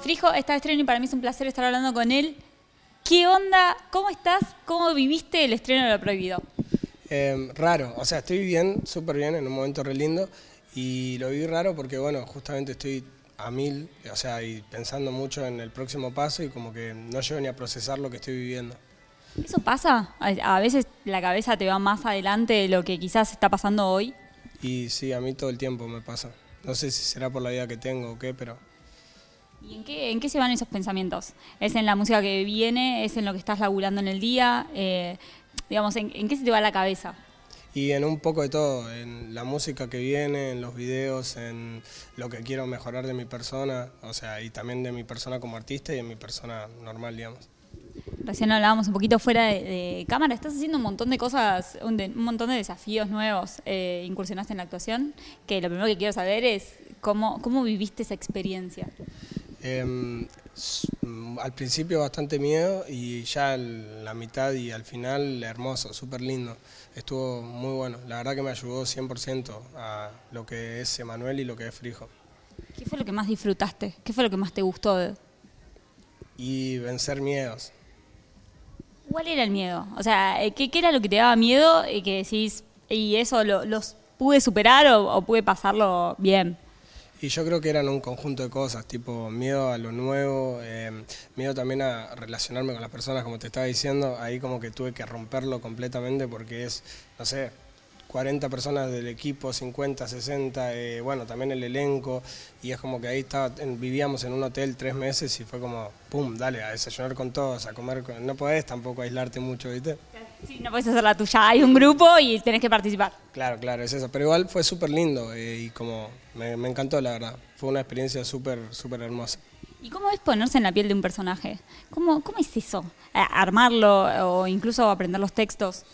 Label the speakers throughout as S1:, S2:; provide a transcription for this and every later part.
S1: Frijo está de estreno y para mí es un placer estar hablando con él. ¿Qué onda? ¿Cómo estás? ¿Cómo viviste el estreno de Lo Prohibido?
S2: Eh, raro, o sea, estoy bien, súper bien, en un momento re lindo. Y lo vi raro porque, bueno, justamente estoy a mil, o sea, y pensando mucho en el próximo paso y como que no llego ni a procesar lo que estoy viviendo.
S1: ¿Eso pasa? A a veces la cabeza te va más adelante de lo que quizás está pasando hoy.
S2: Y sí, a mí todo el tiempo me pasa. No sé si será por la vida que tengo o qué, pero
S1: ¿Y en qué, en qué se van esos pensamientos? ¿Es en la música que viene? ¿Es en lo que estás laburando en el día? Eh, digamos, ¿en, en qué se te va la cabeza?
S2: Y en un poco de todo, en la música que viene, en los videos, en lo que quiero mejorar de mi persona, o sea, y también de mi persona como artista y en mi persona normal, digamos.
S1: Recién hablábamos un poquito fuera de, de cámara. Estás haciendo un montón de cosas, un, de- un montón de desafíos nuevos. Eh, incursionaste en la actuación. Que lo primero que quiero saber es cómo, cómo viviste esa experiencia.
S2: Mm, al principio bastante miedo y ya el- la mitad y al final hermoso, súper lindo. Estuvo muy bueno. La verdad que me ayudó 100% a lo que es Emanuel y lo que es Frijo.
S1: ¿Qué fue lo que más disfrutaste? ¿Qué fue lo que más te gustó? de-
S2: Y vencer miedos.
S1: ¿Cuál era el miedo? O sea, eh, ¿qué, qué era lo que te daba miedo y que decís, y eso lo, los pude superar o, o pude pasarlo bien?
S2: Y yo creo que eran un conjunto de cosas, tipo miedo a lo nuevo, em, miedo también a relacionarme con las personas, como te estaba diciendo, ahí como que tuve que romperlo completamente porque es, no sé, 40 personas del equipo, 50, 60, eh, bueno, también el elenco, y es como que ahí estaba, en- vivíamos en un hotel tres meses y fue como, pum, dale, a desayunar con todos, a comer con... No podés tampoco aislarte mucho, ¿viste?
S1: Sí, no puedes hacer la tuya. Hay un grupo y tenés que participar.
S2: Claro, claro, es eso. Pero igual fue súper lindo eh, y como me, me encantó, la verdad. Fue una experiencia súper, súper hermosa.
S1: ¿Y cómo es ponerse en la piel de un personaje? ¿Cómo, cómo es eso? ¿Armarlo o incluso aprender los textos?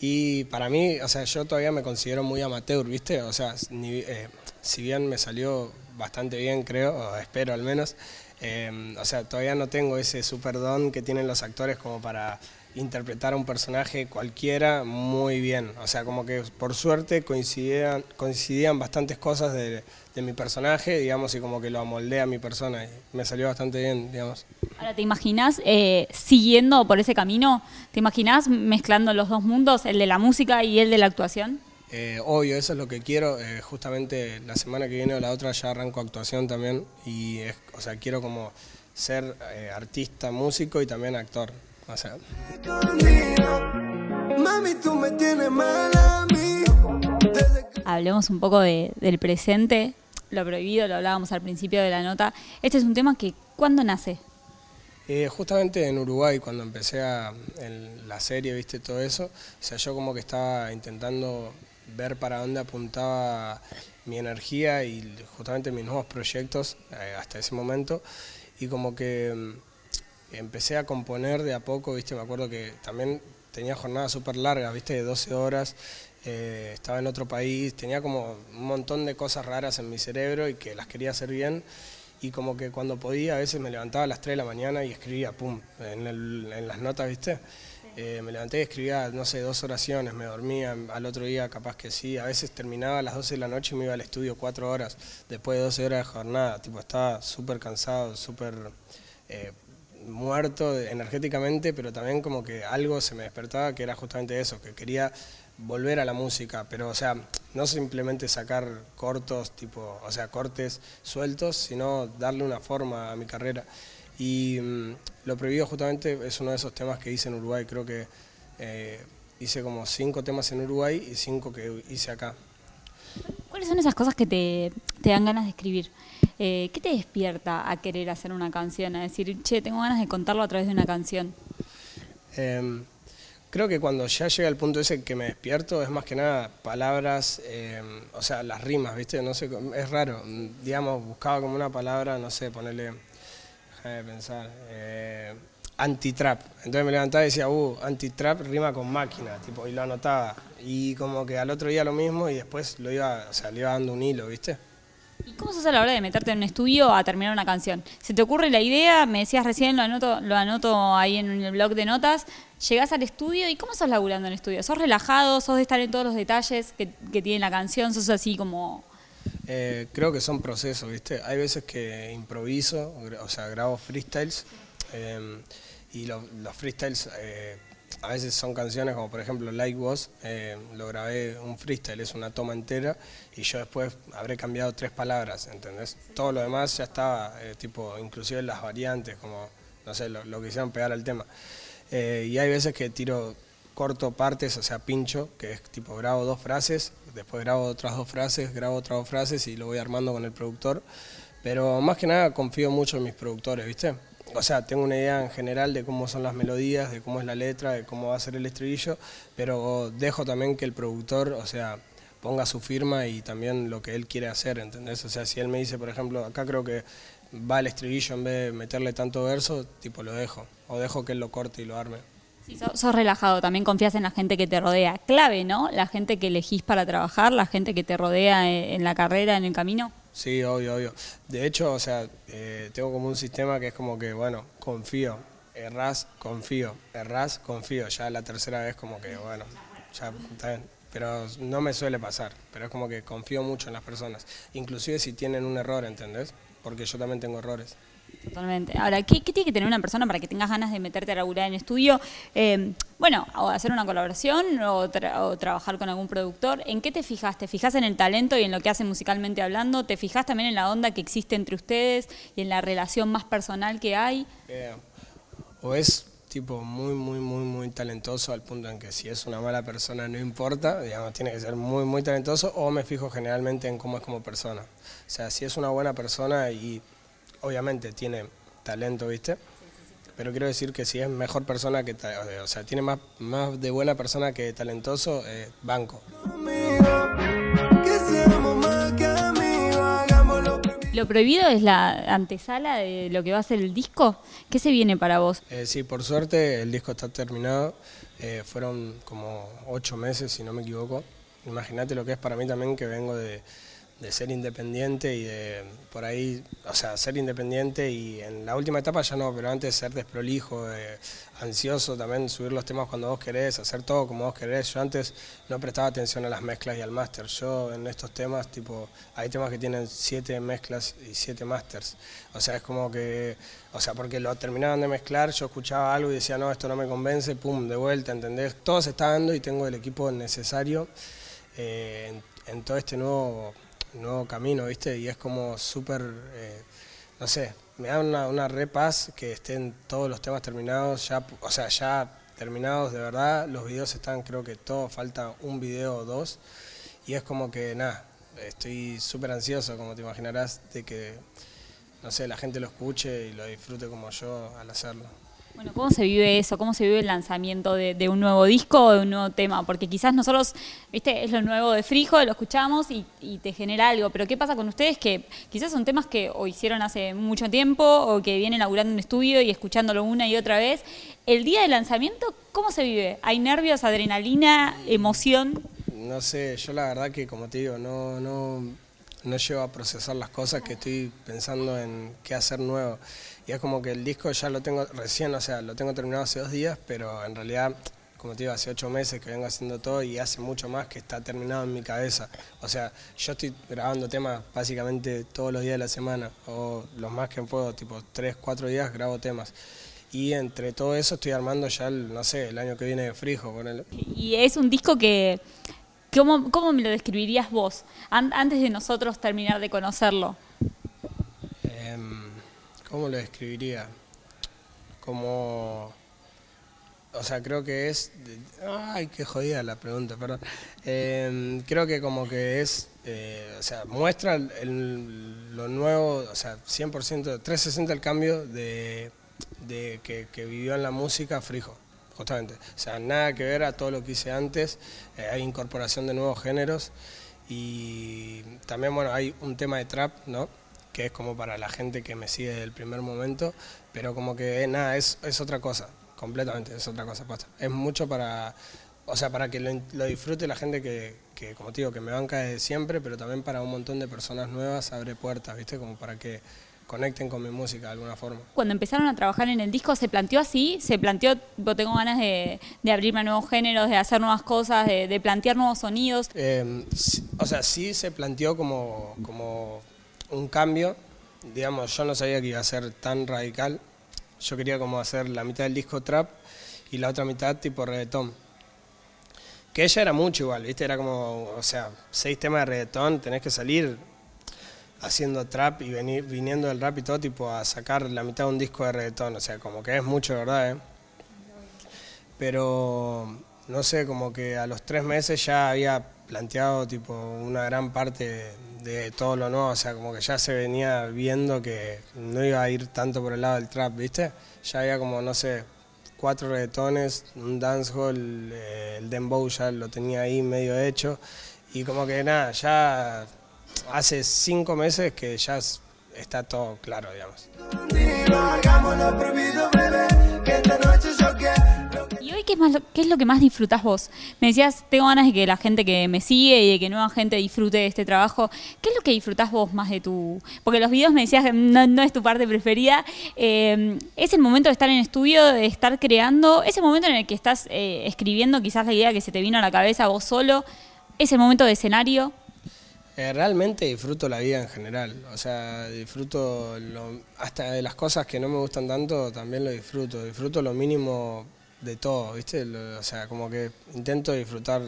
S2: Y para mí, o sea, yo todavía me considero muy amateur, ¿viste? O sea, ni- eh, si bien me salió bastante bien, creo, o espero al menos, eh, o sea, todavía no tengo ese super don que tienen los actores como para interpretar a un personaje cualquiera muy bien. O sea, como que por suerte coincidían, coincidían bastantes cosas de, de mi personaje, digamos, y como que lo amoldé a mi persona. Y me salió bastante bien, digamos.
S1: Ahora, ¿te imaginas eh, siguiendo por ese camino? ¿Te imaginas mezclando los dos mundos, el de la música y el de la actuación?
S2: Eh, obvio, eso es lo que quiero. eh, justamente la semana que viene o la otra ya arranco actuación también. Y, es, o sea, quiero como ser eh, artista, músico y también actor. O sea,
S1: Hablemos un poco de- del presente, lo prohibido, lo hablábamos al principio de la nota. Este es un tema que, ¿cuándo nace?
S2: Eh, justamente en Uruguay, cuando empecé a, en la serie, viste todo eso, o sea, yo como que estaba intentando ver para dónde apuntaba mi energía y justamente mis nuevos proyectos eh, hasta ese momento. Y como que mm, empecé a componer de a poco, viste, me acuerdo que también tenía jornadas súper largas, viste, de 12 horas. eh, estaba en otro país, tenía como un montón de cosas raras en mi cerebro y que las quería hacer bien. Y como que cuando podía a veces me levantaba a las 3 de la mañana y escribía, pum, en, el- en las notas, ¿viste? Eh, me levanté y escribía, no sé, dos oraciones, me dormía, al otro día capaz que sí, a veces terminaba a las 12 de la noche y me iba al estudio cuatro horas, después de 12 horas de jornada, tipo, estaba súper cansado, súper eh, muerto energéticamente, pero también como que algo se me despertaba que era justamente eso, que quería volver a la música, pero o sea, no simplemente sacar cortos, tipo, o sea, cortes sueltos, sino darle una forma a mi carrera. Y mm, lo prohibido justamente es uno de esos temas que hice en Uruguay, creo que eh, hice como cinco temas en Uruguay y cinco que hice acá.
S1: ¿Cuáles son esas cosas que te, te dan ganas de escribir? Eh, ¿Qué te despierta a querer hacer una canción? A decir, che, tengo ganas de contarlo a través de una canción.
S2: Em, creo que cuando ya llega el punto ese que me despierto es más que nada palabras, em, o sea, las rimas, ¿viste? No sé, es raro. Digamos, buscaba como una palabra, no sé, ponerle, déjame pensar, eh, anti-trap. Entonces me levantaba y decía, uh, anti-trap rima con máquina, tipo, y lo anotaba. Y como que al otro día lo mismo y después lo iba, o sea, le iba dando un hilo, ¿viste?
S1: ¿Y cómo sos a la hora de meterte en un estudio a terminar una canción? ¿Se te ocurre la idea? Me decías recién, lo anoto, lo anoto ahí en el blog de notas. Llegás al estudio y ¿cómo sos laburando en el estudio? ¿Sos relajado? ¿Sos de estar en todos los detalles que, que tiene la canción? ¿Sos así como
S2: Eh, creo que son procesos, ¿viste? Hay veces que improviso, o sea, grabo freestyles eh, y lo- los freestyles eh, a veces son canciones como por ejemplo Like Was, eh, lo grabé un freestyle, es una toma entera y yo después habré cambiado tres palabras, ¿entendés? Todo lo demás ya estaba, eh, tipo, inclusive las variantes, como, no sé, lo, lo que hicieron pegar al tema. Eh, y hay veces que tiro corto partes, o sea, pincho, que es tipo grabo dos frases, después grabo otras dos frases, grabo otras dos frases y lo voy armando con el productor. Pero más que nada confío mucho en mis productores, ¿viste? O sea, tengo una idea en general de cómo son las melodías, de cómo es la letra, de cómo va a ser el estribillo, pero dejo también que el productor, o sea, ponga su firma y también lo que él quiere hacer, ¿entendés? O sea, si él me dice, por ejemplo, acá creo que va el estribillo en vez de meterle tanto verso, tipo lo dejo, o dejo que él lo corte y lo arme.
S1: Sí, sos, relajado, también confías en la gente que te rodea. Clave, ¿no? La gente que elegís para trabajar, la gente que te rodea eh, en la carrera, en el camino.
S2: Sí, obvio, obvio. De hecho, o sea, eh, tengo como un sistema que es como que, bueno, confío, errás, confío, errás, confío. Ya la tercera vez como que, bueno, ya está bien. Pero no me suele pasar, pero es como que confío mucho en las personas. Inclusive si tienen un error, ¿entendés? Porque yo también tengo errores.
S1: Totalmente. Ahora, ¿qué, tiene que tener una persona para que tengas ganas de meterte a laburar en estudio? Eh, bueno, o hacer una colaboración o trabajar con algún productor. ¿En qué te fijas? ¿Te fijas en el talento y en lo que hacen musicalmente hablando? ¿Te fijas también en la onda que existe entre ustedes y en la relación más personal que hay?
S2: Eh, o es tipo muy, muy, muy, muy talentoso al punto en que si es una mala persona no importa, digamos, tiene que ser muy, muy talentoso, o me fijo generalmente en cómo es como persona. O sea, si es una buena persona y obviamente tiene talento, ¿viste? Pero quiero decir que si es mejor persona que, ta- o sea, tiene más, más de buena persona que talentoso, eh, banco.
S1: ¿Lo prohibido es la antesala de lo que va a ser el disco? ¿Qué se viene para vos?
S2: Eh, sí, por suerte el disco está terminado. Eh, fueron como ocho meses, si no me equivoco. Imagínate lo que es para mí también que vengo de, de ser independiente y de por ahí, o sea, ser independiente y en la última etapa ya no, pero antes ser desprolijo, ansioso también, subir los temas cuando vos querés, hacer todo como vos querés. Yo antes no prestaba atención a las mezclas y al máster. Yo en estos temas, tipo, hay temas que tienen siete mezclas y siete masters. O sea, es como que, o sea, porque lo terminaban de mezclar, yo escuchaba algo y decía, no, esto no me convence, pum, de vuelta, ¿entendés? Todo se está dando y tengo el equipo necesario eh, en todo este nuevo, nuevo camino, ¿viste? Y es como súper, eh, no sé, me da una, una re que estén todos los temas terminados, ya, o sea, ya terminados de verdad, los videos están, creo que todo, falta un video o dos, y es como que, nada, estoy súper ansioso, como te imaginarás, de que, no sé, la gente lo escuche y lo disfrute como yo al hacerlo.
S1: Bueno, ¿cómo se vive eso? ¿Cómo se vive el lanzamiento de, de un nuevo disco o de un nuevo tema? Porque quizás nosotros, viste, es lo nuevo de Frijo, lo escuchamos y, y te genera algo, pero ¿qué pasa con ustedes que quizás son temas que hicieron hace mucho tiempo o que vienen laburando en estudio y escuchándolo una y otra vez? El día del lanzamiento, ¿cómo se vive? ¿Hay nervios, adrenalina, emoción?
S2: No sé, yo la verdad que como te digo, no, no, no llego a procesar las cosas que estoy pensando en qué hacer nuevo. Y es como que el disco ya lo tengo recién, o sea, lo tengo terminado hace dos días, pero en realidad, como te digo, hace ocho meses que vengo haciendo todo y hace mucho más que está terminado en mi cabeza. O sea, yo estoy grabando temas básicamente todos los días de la semana, o los más que puedo, tipo tres, cuatro días grabo temas. Y entre todo eso estoy armando ya, el, no sé, el año que viene de Frijo.
S1: Y es un disco que, ¿cómo, cómo me lo describirías vos an- antes de nosotros terminar de conocerlo?
S2: ¿Cómo lo describiría? Como. O sea, creo que es. Ay, qué jodida la pregunta, perdón. Em, creo que como que es. eh, o sea, muestra el- lo nuevo, o sea, 100%, 360 el cambio de, de que, que vivió en la música Frijo, justamente. O sea, nada que ver a todo lo que hice antes. eh, hay incorporación de nuevos géneros. Y también, bueno, hay un tema de trap, ¿no? Que es como para la gente que me sigue desde el primer momento, pero como que eh, nada, es, es otra cosa, completamente, es otra cosa, posta. Es mucho para, o sea, para que lo, lo disfrute la gente que, que, como te digo, que me banca desde siempre, pero también para un montón de personas nuevas abre puertas, ¿viste? Como para que conecten con mi música de alguna forma.
S1: Cuando empezaron a trabajar en el disco, ¿se planteó así? ¿Se planteó, tengo ganas de, de abrirme a nuevos géneros, de hacer nuevas cosas, de, de plantear nuevos sonidos?
S2: Eh, sí- o sea, sí se planteó como, como un cambio. Digamos, yo no sabía que iba a ser tan radical. Yo quería como hacer la mitad del disco trap y la otra mitad tipo reggaetón. Que ella era mucho igual, ¿viste? Era como, o sea, seis temas de reggaetón, tenés que salir haciendo trap y venir, viniendo del rap y todo, tipo, a sacar la mitad de un disco de reggaetón. O sea, como que es mucho, ¿verdad? ¿eh? pero no sé, como que a los tres meses ya había planteado tipo una gran parte todo lo nuevo, o sea, como que ya se venía viendo que no iba a ir tanto por el lado del trap, ¿viste? Ya había como, no sé, cuatro reggaetones, un dancehall, eh, el dembow ya lo tenía ahí medio hecho, y como que nada, ya hace cinco meses que ya es- está todo claro, digamos.
S1: Qué es, lo- que más disfrutás vos? Me decías, tengo ganas de que la gente que me sigue y de que nueva gente disfrute de este trabajo. ¿Qué es lo que disfrutás vos más de tu...? Porque los videos me decías que no, es tu parte preferida. Eh, ¿Es el momento de estar en estudio, de estar creando? ¿Es el momento en el que estás eh, escribiendo quizás la idea que se te vino a la cabeza vos solo? ¿Es el momento de escenario?
S2: Eh, realmente disfruto la vida en general, o sea, disfruto hasta de las cosas que no me gustan tanto, también lo disfruto, disfruto lo mínimo de todo, ¿viste? O sea, como que intento disfrutar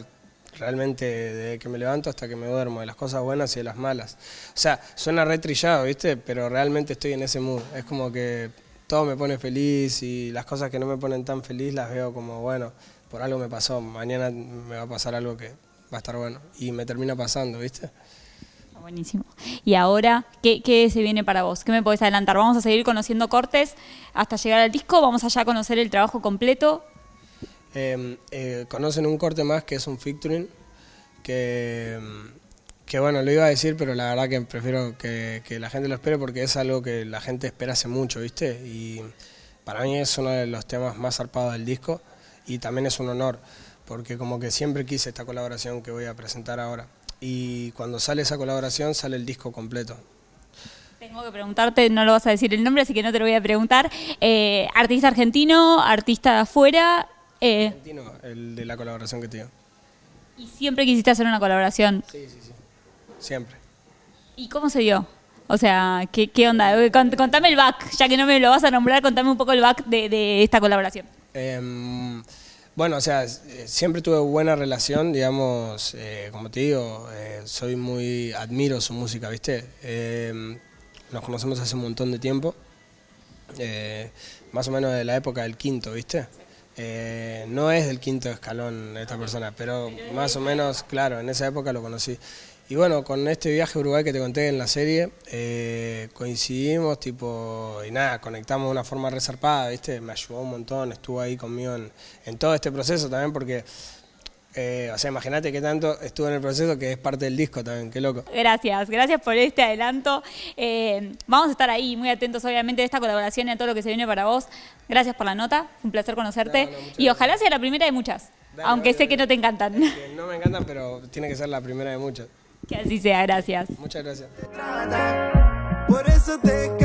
S2: realmente desde que me levanto hasta que me duermo, de las cosas buenas y de las malas. O sea, suena re trillado, ¿viste? Pero realmente estoy en ese mood, es como que todo me pone feliz y las cosas que no me ponen tan feliz las veo como, bueno, por algo me pasó, mañana me va a pasar algo que va a estar bueno y me termina pasando, ¿viste?
S1: Buenísimo. Y ahora, ¿qué, ¿qué se viene para vos? ¿Qué me podés adelantar? Vamos a seguir conociendo cortes hasta llegar al disco. Vamos allá a conocer el trabajo completo.
S2: Eh, eh, conocen un corte más que es un featuring, que, que bueno, lo iba a decir, pero la verdad que prefiero que, que la gente lo espere porque es algo que la gente espera hace mucho, ¿viste? Y para mí es uno de los temas más zarpados del disco y también es un honor, porque como que siempre quise esta colaboración que voy a presentar ahora. Y cuando sale esa colaboración sale el disco completo.
S1: Tengo que preguntarte, no lo vas a decir el nombre, así que no te lo voy a preguntar. Eh, artista argentino, artista de afuera, eh,
S2: Argentino, el de la colaboración que te digo.
S1: y siempre quisiste hacer una colaboración.
S2: Sí, sí, sí. Siempre.
S1: ¿Y cómo se dio? O sea, ¿qué, qué onda? Eh, cont- Contame el back, ya que no me lo vas a nombrar, contame un poco el back de, de esta colaboración.
S2: Em, bueno, o sea, eh, siempre tuve buena relación, digamos, eh, como te digo, eh, soy muy, admiro su música, ¿viste? Em, nos conocemos hace un montón de tiempo, eh, más o menos de la época del quinto, ¿viste? Eh, no es del quinto escalón esta persona, pero más o menos, claro, en esa época lo conocí. Y bueno, con este viaje a Uruguay que te conté en la serie, eh, coincidimos, tipo, y nada, conectamos de una forma resarpada, ¿viste? Me ayudó un montón, estuvo ahí conmigo en, en todo este proceso también, porque, eh, o sea, imagínate que tanto estuvo en el proceso que es parte del disco también, qué loco.
S1: Gracias, gracias por este adelanto. Eh, vamos a estar ahí muy atentos, obviamente, de esta colaboración y a todo lo que se viene para vos. Gracias por la nota, un placer conocerte.
S2: No, no, muchas
S1: y ojalá sea la primera de muchas,
S2: Dale,
S1: aunque sé que no te encantan.
S2: Que no me encantan, pero tiene que ser la primera de muchas.
S1: Que así sea, gracias.
S2: Muchas gracias.
S3: Por eso te